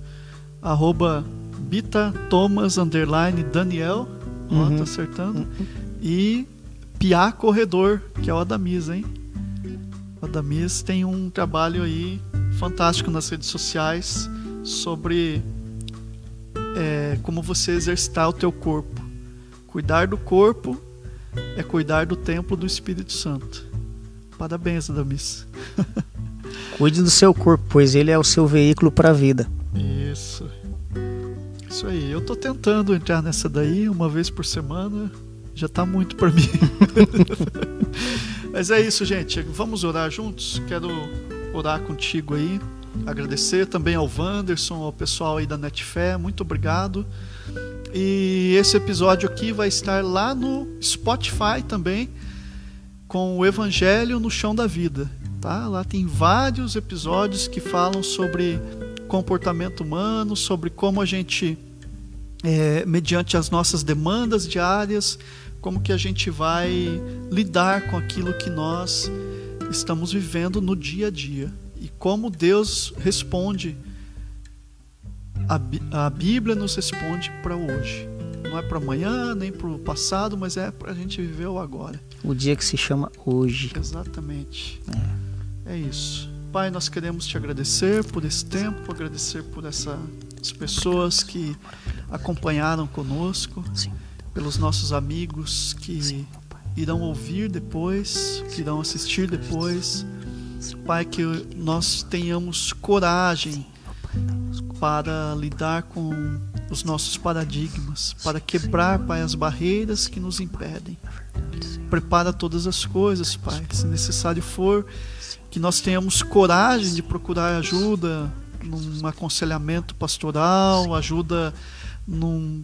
arroba Bita Thomas underline Daniel, uhum. ó, tá acertando, uhum. e Piá Corredor, que é o Adamis, hein? O Adamis tem um trabalho aí fantástico nas redes sociais sobre é, como você exercitar o teu corpo. Cuidar do corpo é cuidar do templo do Espírito Santo. Parabéns, Adamis. Cuide do seu corpo, pois ele é o seu veículo para a vida. Isso. Isso aí. Eu tô tentando entrar nessa daí uma vez por semana. Já tá muito para mim. <laughs> Mas é isso, gente. Vamos orar juntos? Quero orar contigo aí. Agradecer também ao Wanderson, ao pessoal aí da Netfé. Muito obrigado. E esse episódio aqui vai estar lá no Spotify também, com o Evangelho no Chão da Vida. Tá? Lá tem vários episódios que falam sobre comportamento humano, sobre como a gente, é, mediante as nossas demandas diárias, como que a gente vai lidar com aquilo que nós estamos vivendo no dia a dia e como Deus responde. A, a Bíblia nos responde para hoje. Não é para amanhã, nem para o passado, mas é para a gente viver o agora. O dia que se chama hoje. Exatamente. É. É isso. Pai, nós queremos te agradecer por esse tempo, agradecer por essas pessoas que acompanharam conosco, Sim. pelos nossos amigos que Sim, irão ouvir depois, que irão assistir depois. Pai, que nós tenhamos coragem para lidar com os nossos paradigmas, para quebrar, Pai, as barreiras que nos impedem. Prepara todas as coisas, Pai, se necessário for que nós tenhamos coragem de procurar ajuda num aconselhamento pastoral, ajuda num,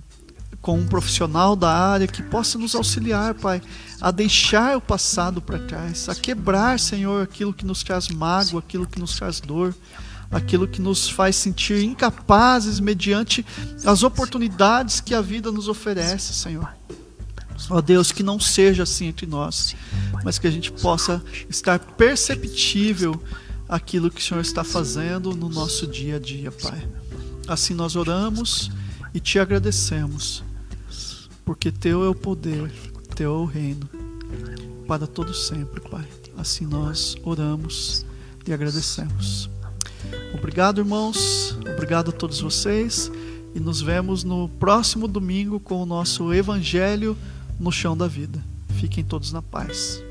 com um profissional da área que possa nos auxiliar, Pai, a deixar o passado para trás, a quebrar, Senhor, aquilo que nos traz mágoa, aquilo que nos traz dor, aquilo que nos faz sentir incapazes mediante as oportunidades que a vida nos oferece, Senhor. Ó oh Deus, que não seja assim entre nós, mas que a gente possa estar perceptível aquilo que o Senhor está fazendo no nosso dia a dia, Pai. Assim nós oramos e te agradecemos, porque Teu é o poder, Teu é o reino, para todo sempre, Pai. Assim nós oramos e agradecemos. Obrigado, irmãos. Obrigado a todos vocês. E nos vemos no próximo domingo com o nosso Evangelho no chão da vida. Fiquem todos na paz.